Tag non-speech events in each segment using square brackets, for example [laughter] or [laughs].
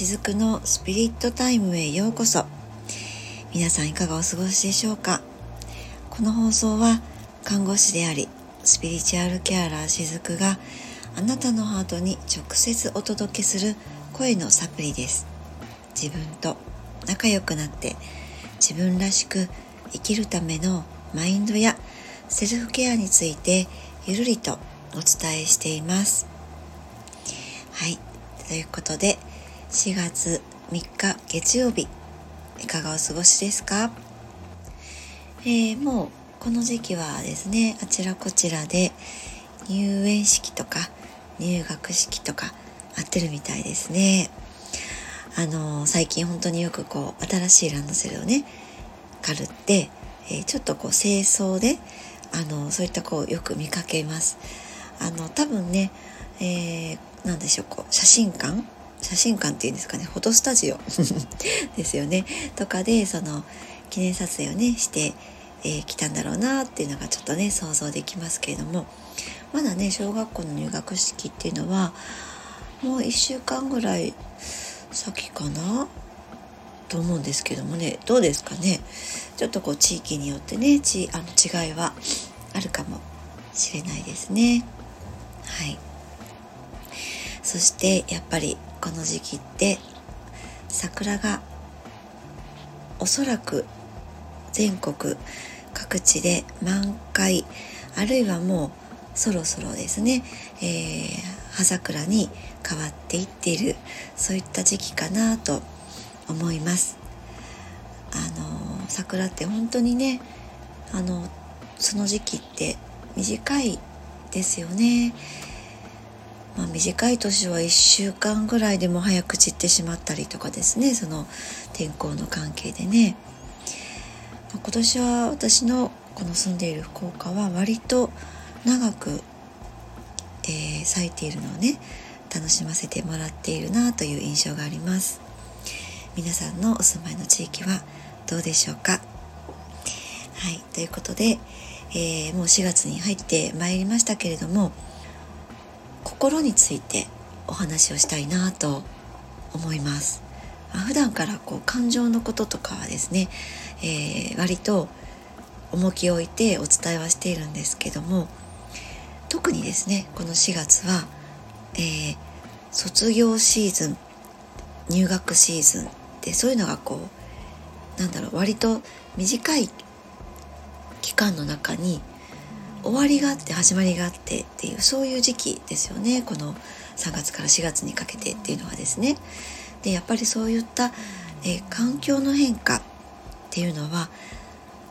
しずくのスピリットタイムへようこそ。皆さんいかがお過ごしでしょうか？この放送は看護師でありスピリチュアルケアラーしずくがあなたのハートに直接お届けする声のサプリです。自分と仲良くなって自分らしく生きるためのマインドやセルフケアについてゆるりとお伝えしています。はい。ということで4月3日月曜日いかがお過ごしですか、えー、もうこの時期はですねあちらこちらで入園式とか入学式とかあってるみたいですね。あのー、最近本当によくこう新しいランドセルをね借るって、えー、ちょっとこう清掃であのそういったこうよく見かけます。あの多分ね、えー、何でしょうこう写真館写真館っていうんですかねフォトスタジオ [laughs] ですよね。とかでその記念撮影をねしてえー、来たんだろうなっていうのがちょっとね想像できますけれども。まだね小学校の入学式っていうのはもう1週間ぐらい先かな？と思うんですけどもね。どうですかね？ちょっとこう地域によってねちあの違いはあるかもしれないですね。はいそしてやっぱりこの時期って桜がおそらく全国各地で満開あるいはもうそろそろですね、えー、葉桜に変わっていっているそういった時期かなと思います。あの桜って本当にねあのその時期って短いですよね。まあ、短い年は1週間ぐらいでも早く散ってしまったりとかですね。その天候の関係でね、まあ、今年は私のこの住んでいる福岡は割と長く、えー、咲いているのをね楽しませてもらっているなという印象があります。皆さんのお住まいの地域はどうでしょうか？はい。ということで、えー、もう4月に入ってまいりましたけれども心についてお話をしたいなと思います。まあ、普段からこう感情のこととかはですね、えー、割と重きを置いてお伝えはしているんですけども特にですねこの4月は、えー、卒業シーズン入学シーズンってそういうのがこうなんだろう割と短い期間の中に終わりがあって始まりがあってっていうそういう時期ですよねこの3月から4月にかけてっていうのはですね。でやっぱりそういった、えー、環境の変化っていうのは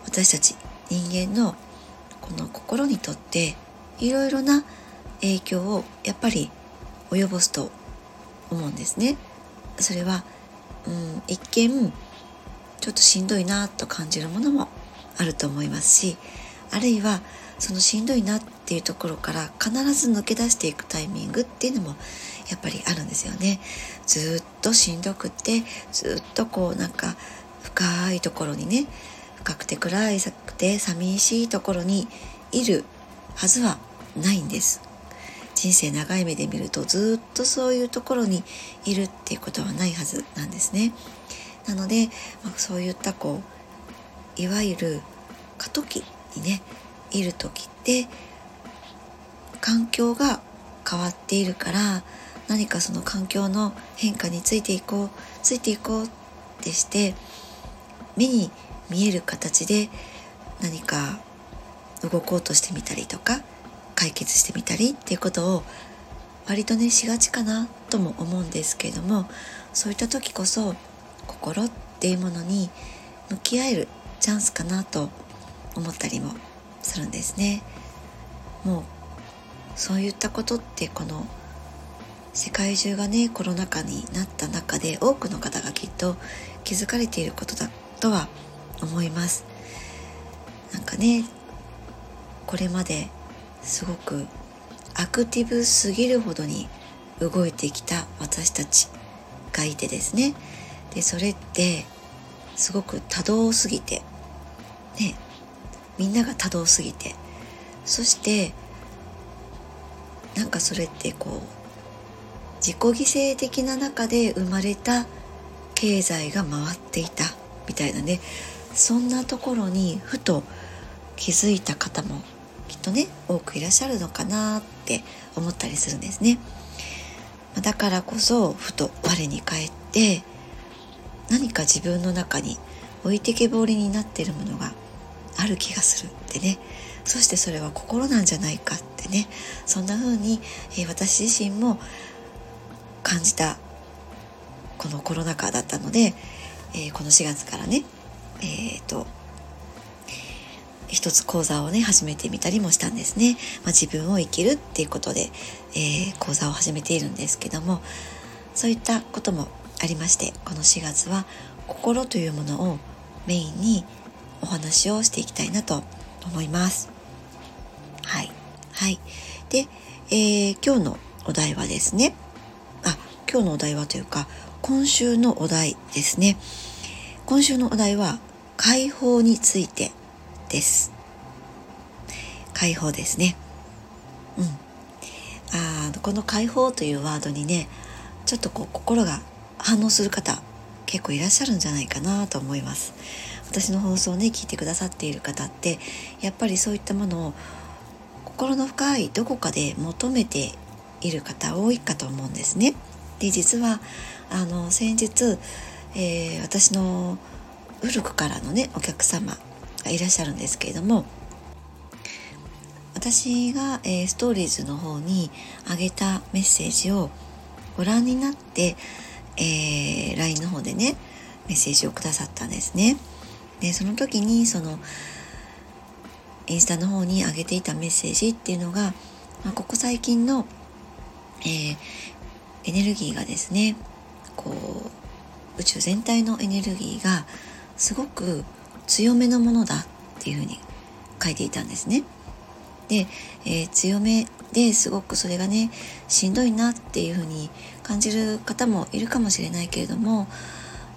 私たち人間のこの心にとっていろいろな影響をやっぱり及ぼすと思うんですね。それは、うん、一見ちょっとしんどいなと感じるものもあると思いますしあるいはそのしんどいなっていうところから必ず抜け出していくタイミングっていうのもやっぱりあるんですよね。ずっとしんどくてずっとこうなんか深いところにね深くて暗いくて寂しいところにいるはずはないんです。人生長い目で見るとずっとそういうところにいるっていうことはないはずなんですね。なので、まあ、そういったこういわゆる過渡期にねいる時って環境が変わっているから何かその環境の変化についていこうついていこうってして目に見える形で何か動こうとしてみたりとか解決してみたりっていうことを割とねしがちかなとも思うんですけれどもそういった時こそ心っていうものに向き合えるチャンスかなと思ったりもするんですね。もうそういったことってこの世界中がねコロナ禍になった中で多くの方がきっと気づかれていることだとは思いますなんかねこれまですごくアクティブすぎるほどに動いてきた私たちがいてですねでそれってすごく多動すぎてねみんなが多動すぎてそしてなんかそれってこう自己犠牲的な中で生まれた経済が回っていたみたいなねそんなところにふと気づいた方もきっとね多くいらっしゃるのかなって思ったりするんですね。だからこそふと我に返って何か自分の中に置いてけぼりになっているものがある気がするってね。そしてそれは心なんじゃないかってね。そんな風に、えー、私自身も感じたこのコロナ禍だったので、えー、この4月からねえっ、ー、と一つ講座をね始めてみたりもしたんですね、まあ、自分を生きるっていうことで、えー、講座を始めているんですけどもそういったこともありましてこの4月は心というものをメインにお話をしていきたいなと思います。はい。はい。で、えー、今日のお題はですね。あ今日のお題はというか今週のお題ですね。今週のお題は解放についてです。解放ですね。うん。あこの解放というワードにねちょっとこう心が反応する方結構いらっしゃるんじゃないかなと思います。私の放送をね聞いてくださっている方ってやっぱりそういったものを心の深いどこかで求めている方多いかと思うんですね。で実はあの先日、えー、私の古くからのねお客様がいらっしゃるんですけれども私が、えー、ストーリーズの方に上げたメッセージをご覧になって、えー、LINE の方でねメッセージをくださったんですね。でその時にそのインスタの方に上げていたメッセージっていうのが、まあ、ここ最近の、えー、エネルギーがですねこう宇宙全体のエネルギーがすごく強めのものだっていうふうに書いていたんですね。で、えー、強めですごくそれがねしんどいなっていうふうに感じる方もいるかもしれないけれども、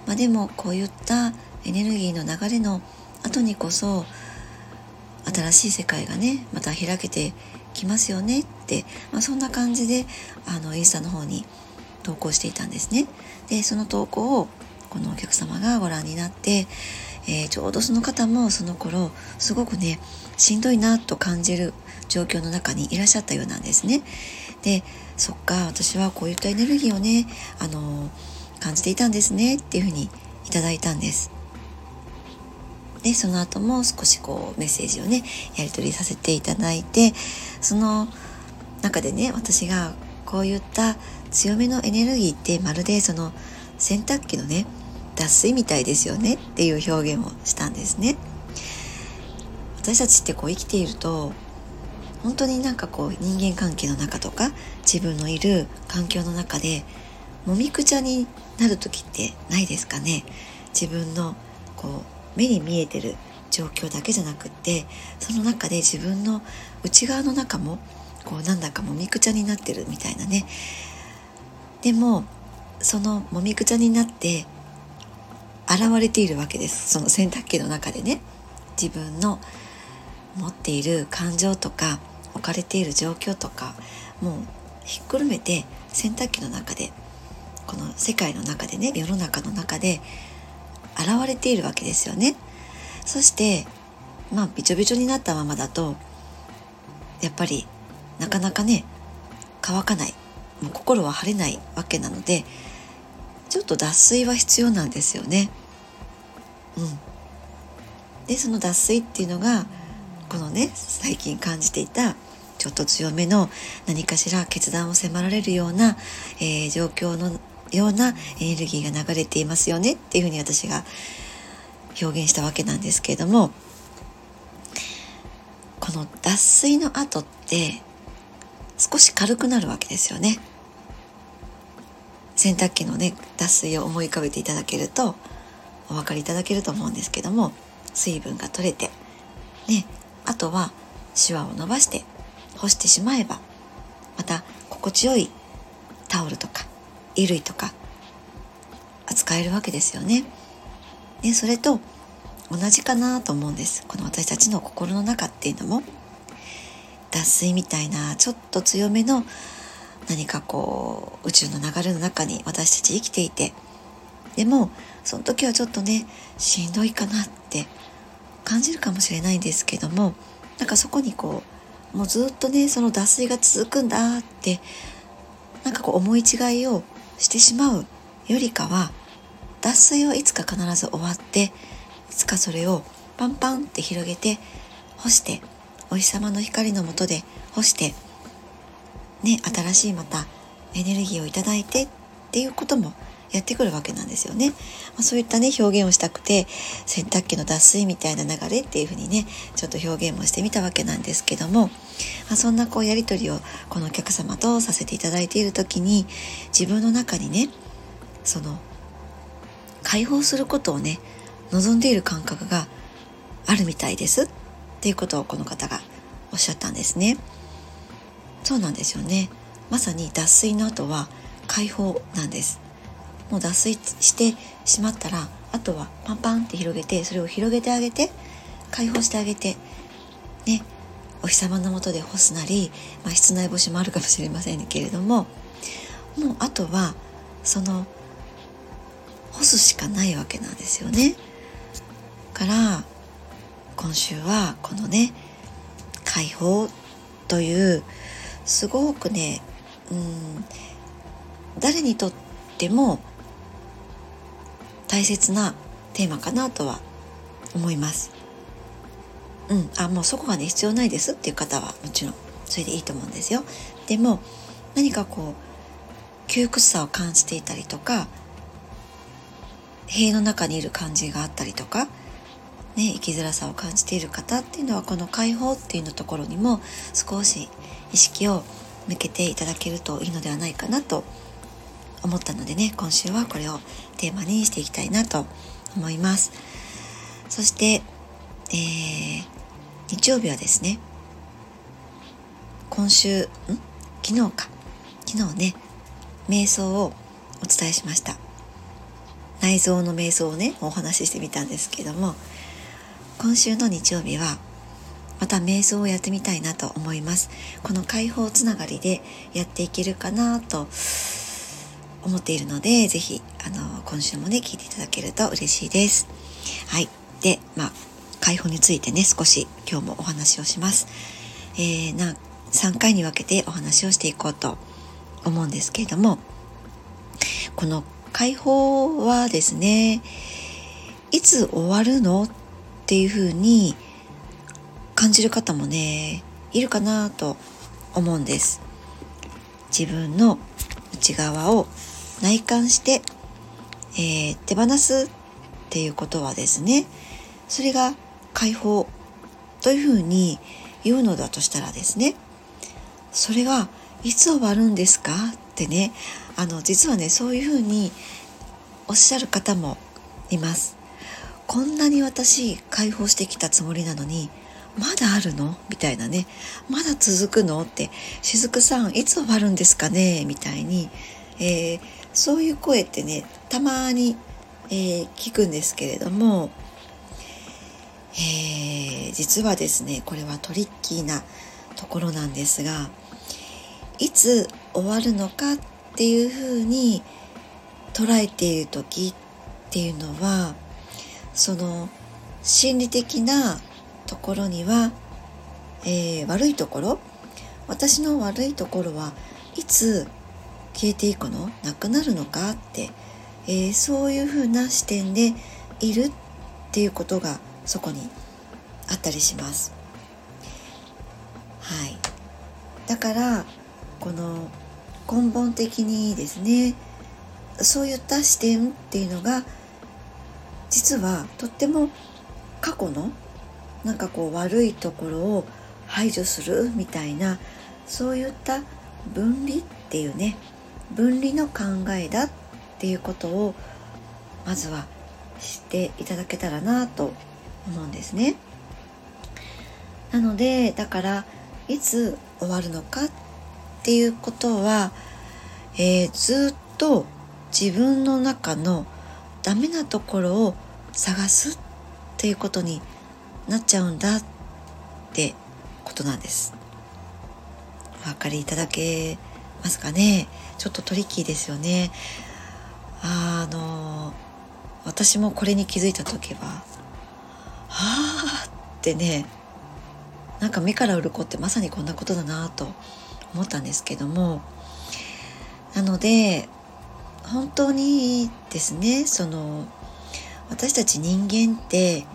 まあ、でもこういったエネルギーの流れの後にこそ新しい世界がねまた開けてきますよねって、まあ、そんな感じであのインスタの方に投稿していたんですね。でその投稿をこのお客様がご覧になって、えー、ちょうどその方もその頃すごくねしんどいなと感じる状況の中にいらっしゃったようなんですね。でそっか私はこういったエネルギーをね、あの感じていたんですねっていうふうにいただいたんです。でその後も少しこうメッセージをねやり取りさせていただいてその中でね私がこういった強めのエネルギーってまるでその洗濯機のね脱水みたいですよねっていう表現をしたんですね。私たちってこう生きていると本当になんかこう人間関係の中とか自分のいる環境の中でもみくちゃになる時ってないですかね。自分のこう目に見えてる状況だけじゃなくってその中で自分の内側の中もこうなんだかもみくちゃになってるみたいなね。でもそのもみくちゃになって現れているわけです。その洗濯機の中でね。自分の持っている感情とか置かれている状況とかもうひっくるめて洗濯機の中でこの世界の中でね世の中の中で現れているわけですよね。そしてまあびちょびちょになったままだとやっぱりなかなかね乾かないもう心は晴れないわけなのでちょっと脱水は必要なんですよね。うん、でその脱水っていうのがこのね最近感じていたちょっと強めの何かしら決断を迫られるような、えー、状況のようなエネルギーが流れていますよねっていうふうに私が表現したわけなんですけれどもこの脱水の後って少し軽くなるわけですよね。洗濯機のね脱水を思い浮かべていただけるとお分かりいただけると思うんですけども水分が取れてねあとはシワを伸ばして干してしまえばまた心地よいタオルとか衣類とか扱えるわけですよね。でそれと同じかなと思うんです。この私たちの心の中っていうのも。脱水みたいなちょっと強めの何かこう宇宙の流れの中に私たち生きていて。でもその時はちょっとねしんどいかなって感じるかもしれないんですけどもなんかそこにこうもうずっとねその脱水が続くんだってなんかこう思い違いをしてしまうよりかは脱水はいつか必ず終わっていつかそれをパンパンって広げて干してお日様の光の下で干してね新しいまたエネルギーをいただいてっていうこともやってくるわけなんですよね。まあ、そういったね表現をしたくて洗濯機の脱水みたいな流れっていうふうにねちょっと表現もしてみたわけなんですけども、まあ、そんなこうやり取りをこのお客様とさせていただいている時に自分の中にねその解放することをね望んでいる感覚があるみたいですっていうことをこの方がおっしゃったんですね。そうなんですよね。まさに脱水の後は解放なんです。もう脱水してしまったらあとはパンパンって広げてそれを広げてあげて解放してあげてねお日様の下で干すなり、まあ、室内干しもあるかもしれませんけれどももうあとはその干すしかないわけなんですよね。から今週はこのね解放というすごくねうん誰にとっても大切なテーマかなとは思います。うん、あもうそこがね必要ないですっていう方はもちろんそれでいいと思うんですよ。でも何かこう窮屈さを感じていたりとか塀の中にいる感じがあったりとか、ね、生きづらさを感じている方っていうのはこの解放っていうのところにも少し意識を向けていただけるといいのではないかなと思ったのでね今週はこれをテーマにしていきたいなと思います。そして、えー、日曜日はですね今週ん？昨日か。昨日ね瞑想をお伝えしました。内臓の瞑想をねお話ししてみたんですけども今週の日曜日はまた瞑想をやってみたいなと思います。この解放つながりでやっていけるかなと思っているので是非あの今週もね聞いていただけると嬉しいです。はい。でまあ解放についてね少し今日もお話をします。えー、な3回に分けてお話をしていこうと思うんですけれどもこの解放はですねいつ終わるのっていうふうに感じる方もねいるかなと思うんです。自分の内側を内観して、えー、手放すっていうことはですねそれが解放というふうに言うのだとしたらですねそれがいつ終わるんですかってねあの実はねそういうふうにおっしゃる方もいます。こんなに私解放してきたつもりなのにまだあるの？みたいなね。まだ続くの？って雫さんいつ終わるんですかね？みたいに、えー、そういう声ってねたまに、えー、聞くんですけれども、えー、実はですねこれはトリッキーなところなんですがいつ終わるのかっていうふうに捉えている時っていうのはその心理的なところには、えー、悪いところ私の悪いところはいつ消えていくの？なくなるのか？って、えー、そういうふうな視点でいるっていうことがそこにあったりします。はい、だからこの根本的にですねそういった視点っていうのが実はとっても過去のなんかこう悪いところを排除するみたいなそういった分離っていうね分離の考えだっていうことをまずは知っていただけたらなと思うんですね。なのでだからいつ終わるのかっていうことは、えー、ずっと自分の中のダメなところを探すっていうことになっちゃうんだってことなんです。お分かりいただけますかね？ちょっとトリッキーですよね。あの私もこれに気づいた時ははあってねなんか目から鱗ってまさにこんなことだなと思ったんですけどもなので本当にですね。その私たち人間って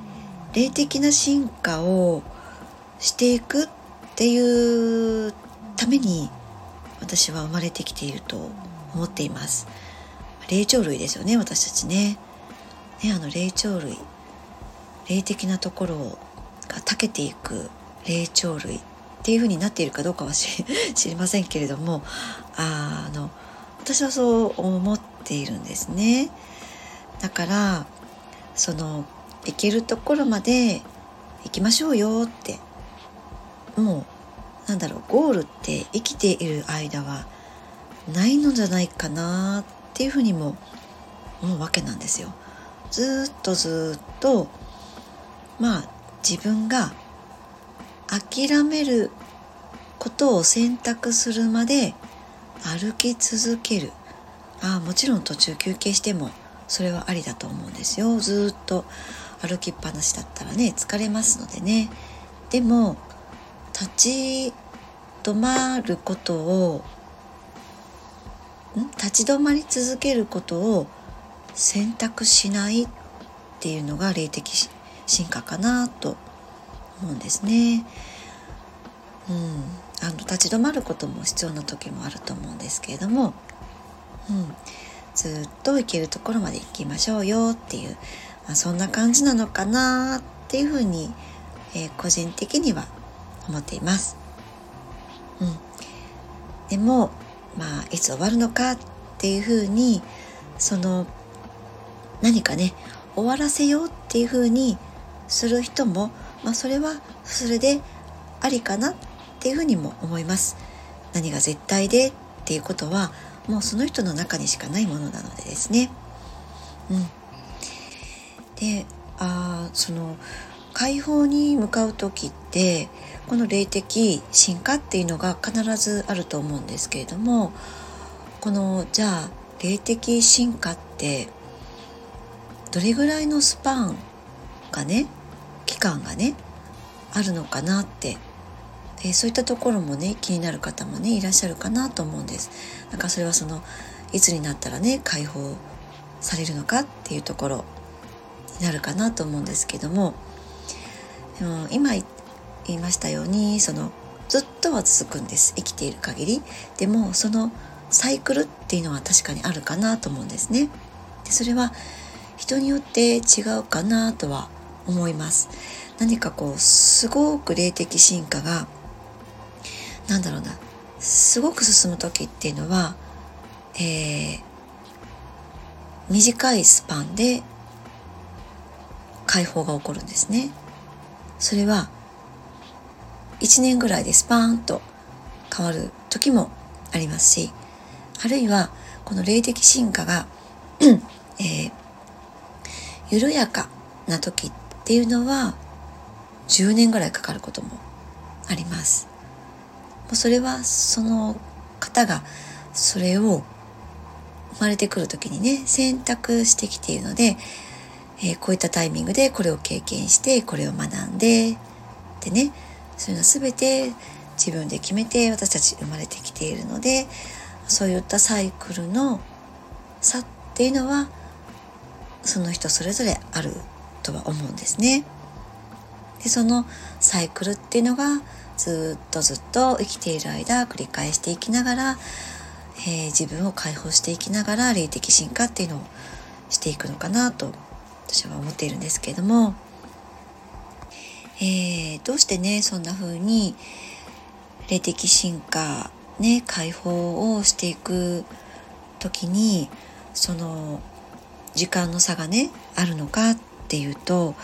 霊的な進化をしていくっていうために私は生まれてきていると思っています。霊長類ですよね私たちね。ねあの霊長類。霊的なところが長けていく霊長類っていう風になっているかどうかは知りませんけれどもあの私はそう思っているんですね。だからその行けるところまで行きましょうよってもうなんだろうゴールって生きている間はないのじゃないかなっていうふうにも思うわけなんですよ。ずっとずっとまあ自分が諦めることを選択するまで歩き続ける。ああもちろん途中休憩してもそれはありだと思うんですよ。ずっと歩きっぱなしだったらね疲れますのでね。でも立ち止まることをん？立ち止まり続けることを選択しないっていうのが霊的進化かなと思うんですね。うん、あの立ち止まることも必要な時もあると思うんですけれども、うん、ずっと行けるところまで行きましょうよっていう、まあ、そんな感じなのかなっていうふうに、えー、個人的には思っています。うん、でも、まあ、いつ終わるのかっていうふうにその何かね終わらせようっていうふうにする人も、まあ、それはそれでありかなっていうふうにも思います。何が絶対でっていうことはもうその人の中にしかないものなのでですね。うん、であその解放に向かう時ってこの霊的進化っていうのが必ずあると思うんですけれどもこのじゃあ霊的進化ってどれぐらいのスパンがね期間がねあるのかなってえ、そういったところもね気になる方もねいらっしゃるかなと思うんです。なんかそれはそのいつになったらね解放されるのかっていうところになるかなと思うんですけどもでも今言いましたようにそのずっとは続くんです。生きている限り。でもそのサイクルっていうのは確かにあるかなと思うんですね。でそれは人によって違うかなとは思います。何かこうすごく霊的進化がなんだろうな。すごく進む時っていうのは、えー、短いスパンで解放が起こるんですね。それは1年ぐらいでスパーンと変わる時もありますしあるいはこの霊的進化が [clears throat] えー、緩やかな時っていうのは10年ぐらいかかることもあります。もうそれはその方がそれを生まれてくる時にね選択してきているので、えー、こういったタイミングでこれを経験してこれを学んでってねそういうのは全て自分で決めて私たち生まれてきているのでそういったサイクルの差っていうのはその人それぞれあるとは思うんですね。でそのサイクルっていうのがずっとずっと生きている間繰り返していきながら、えー、自分を解放していきながら霊的進化っていうのをしていくのかなと私は思っているんですけれども、えー、どうしてねそんな風に霊的進化ね解放をしていく時にその時間の差がねあるのかっていうと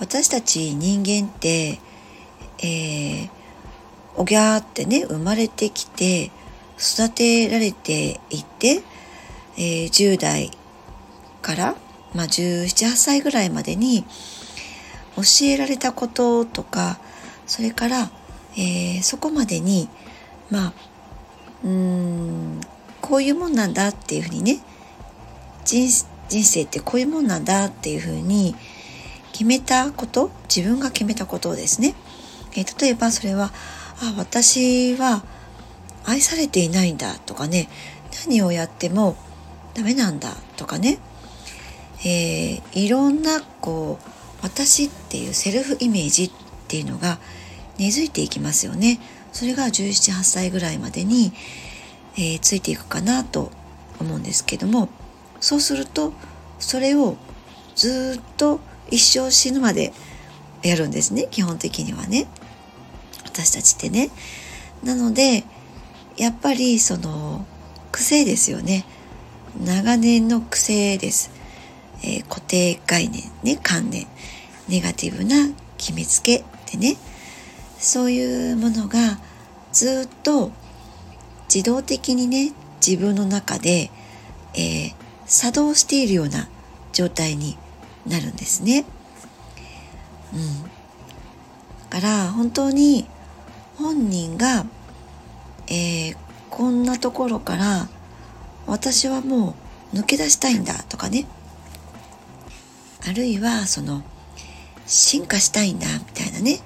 私たち人間って、えー、おぎゃーってね、生まれてきて、育てられていて、えー、10代から、まあ、17、8歳ぐらいまでに教えられたこととか、それから、えー、そこまでに、まあ、うーんこういうもんなんだっていうふうにね人生ってこういうもんなんだっていうふうに決めたこと自分が決めたことをですね、えー、例えばそれはあ私は愛されていないんだとかね何をやってもダメなんだとかね、えー、いろんなこう私っていうセルフイメージっていうのが根付いていきますよね。それが1718歳ぐらいまでに、えー、ついていくかなと思うんですけども。そうするとそれをずっと一生死ぬまでやるんですね。基本的にはね。私たちってね。なのでやっぱりその癖ですよね。長年の癖です、えー、固定概念ね観念ネガティブな決めつけでねそういうものがずっと自動的にね自分の中で、えー、作動しているような状態になるんですね。うん、だから本当に本人が、えー、こんなところから私はもう抜け出したいんだとかねあるいはその進化したいんだみたいなね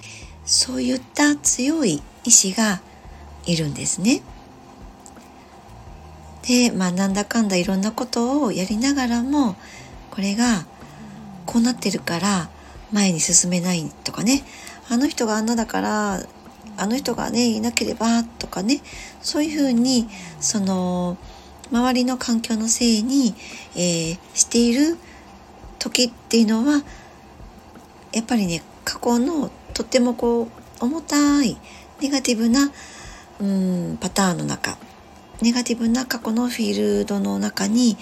そういった強い意志がいるんですね。でまあなんだかんだいろんなことをやりながらもこれがこうなってるから前に進めないとかねあの人があんなだからあの人がねいなければとかねそういうふうにその周りの環境のせいに、えー、している時っていうのはやっぱりね過去のとってもこう重たいネガティブなうんパターンの中ネガティブな過去のフィールドの中に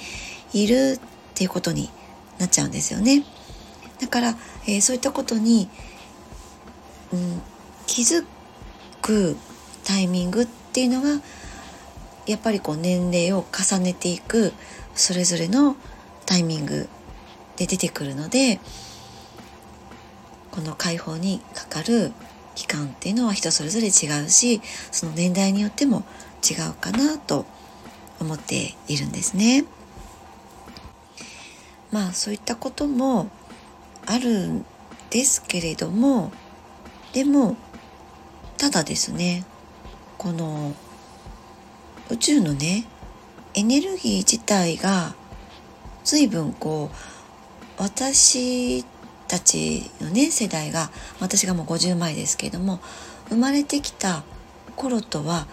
いるっていうことになっちゃうんですよね。だから、えー、そういったことに、うん、気づくタイミングっていうのがやっぱりこう年齢を重ねていくそれぞれのタイミングで出てくるのでこの解放にかかる期間っていうのは人それぞれ違うしその年代によっても違うかなと思っているんですね。まあそういったこともあるんですけれどもでもただですねこの宇宙のねエネルギー自体が随分こう私たちのね世代が私がもう50前ですけれども生まれてきた頃とは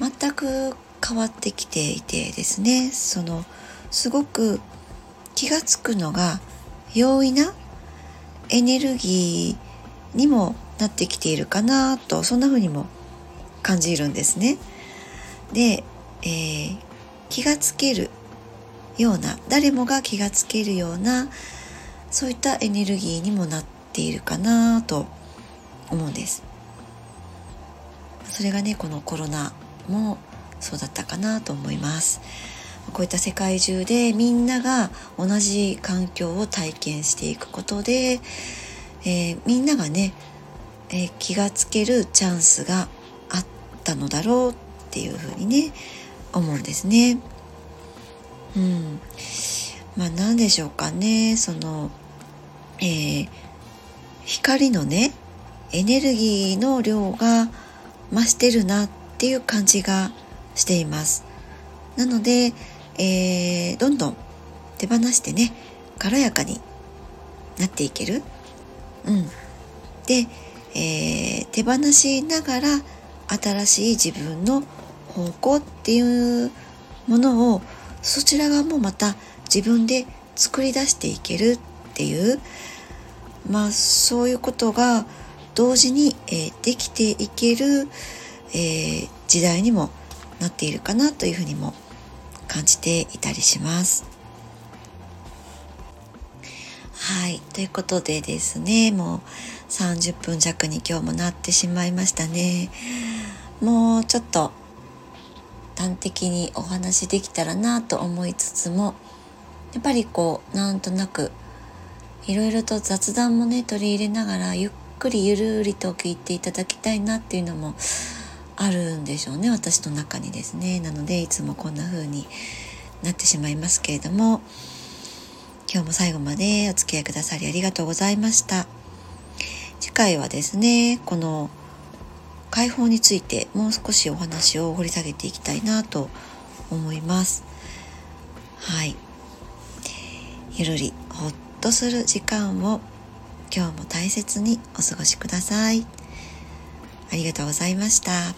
全く変わってきていてですねそのすごく気が付くのが容易なエネルギーにもなってきているかなとそんな風にも感じるんですね。で、えー、気がつけるような誰もが気がつけるようなそういったエネルギーにもなっているかなと思うんですそれがねこのコロナもそうだったかなと思いますこういった世界中でみんなが同じ環境を体験していくことで、えー、みんながね、えー、気がつけるチャンスがあったのだろうっていうふうにね思うんですね。うん、まあ何でしょうかね。そのえー、光のねエネルギーの量が増してるなっていう感じがしています。なので、えー、どんどん手放してね軽やかになっていける。うん。で、えー、手放しながら新しい自分の方向っていうものをそちら側もまた自分で作り出していけるっていうまあそういうことが同時に、えー、できていける、えー、時代にもなっているかなというふうにも感じていたりします。はい。ということでですね、もう30分弱に今日もなってしまいましたね。もうちょっと端的にお話できたらなと思いつつも、やっぱりこう、なんとなくいろいろと雑談もね取り入れながらゆっくりゆるりと聞いていただきたいなっていうのもあるんでしょうね私の中にですね。なのでいつもこんな風になってしまいますけれども今日も最後までお付き合いくださりありがとうございました。次回はですねこの解放についてもう少しお話を掘り下げていきたいなと思います。はい。ゆるりほっとする時間を今日も大切にお過ごしください。ありがとうございました。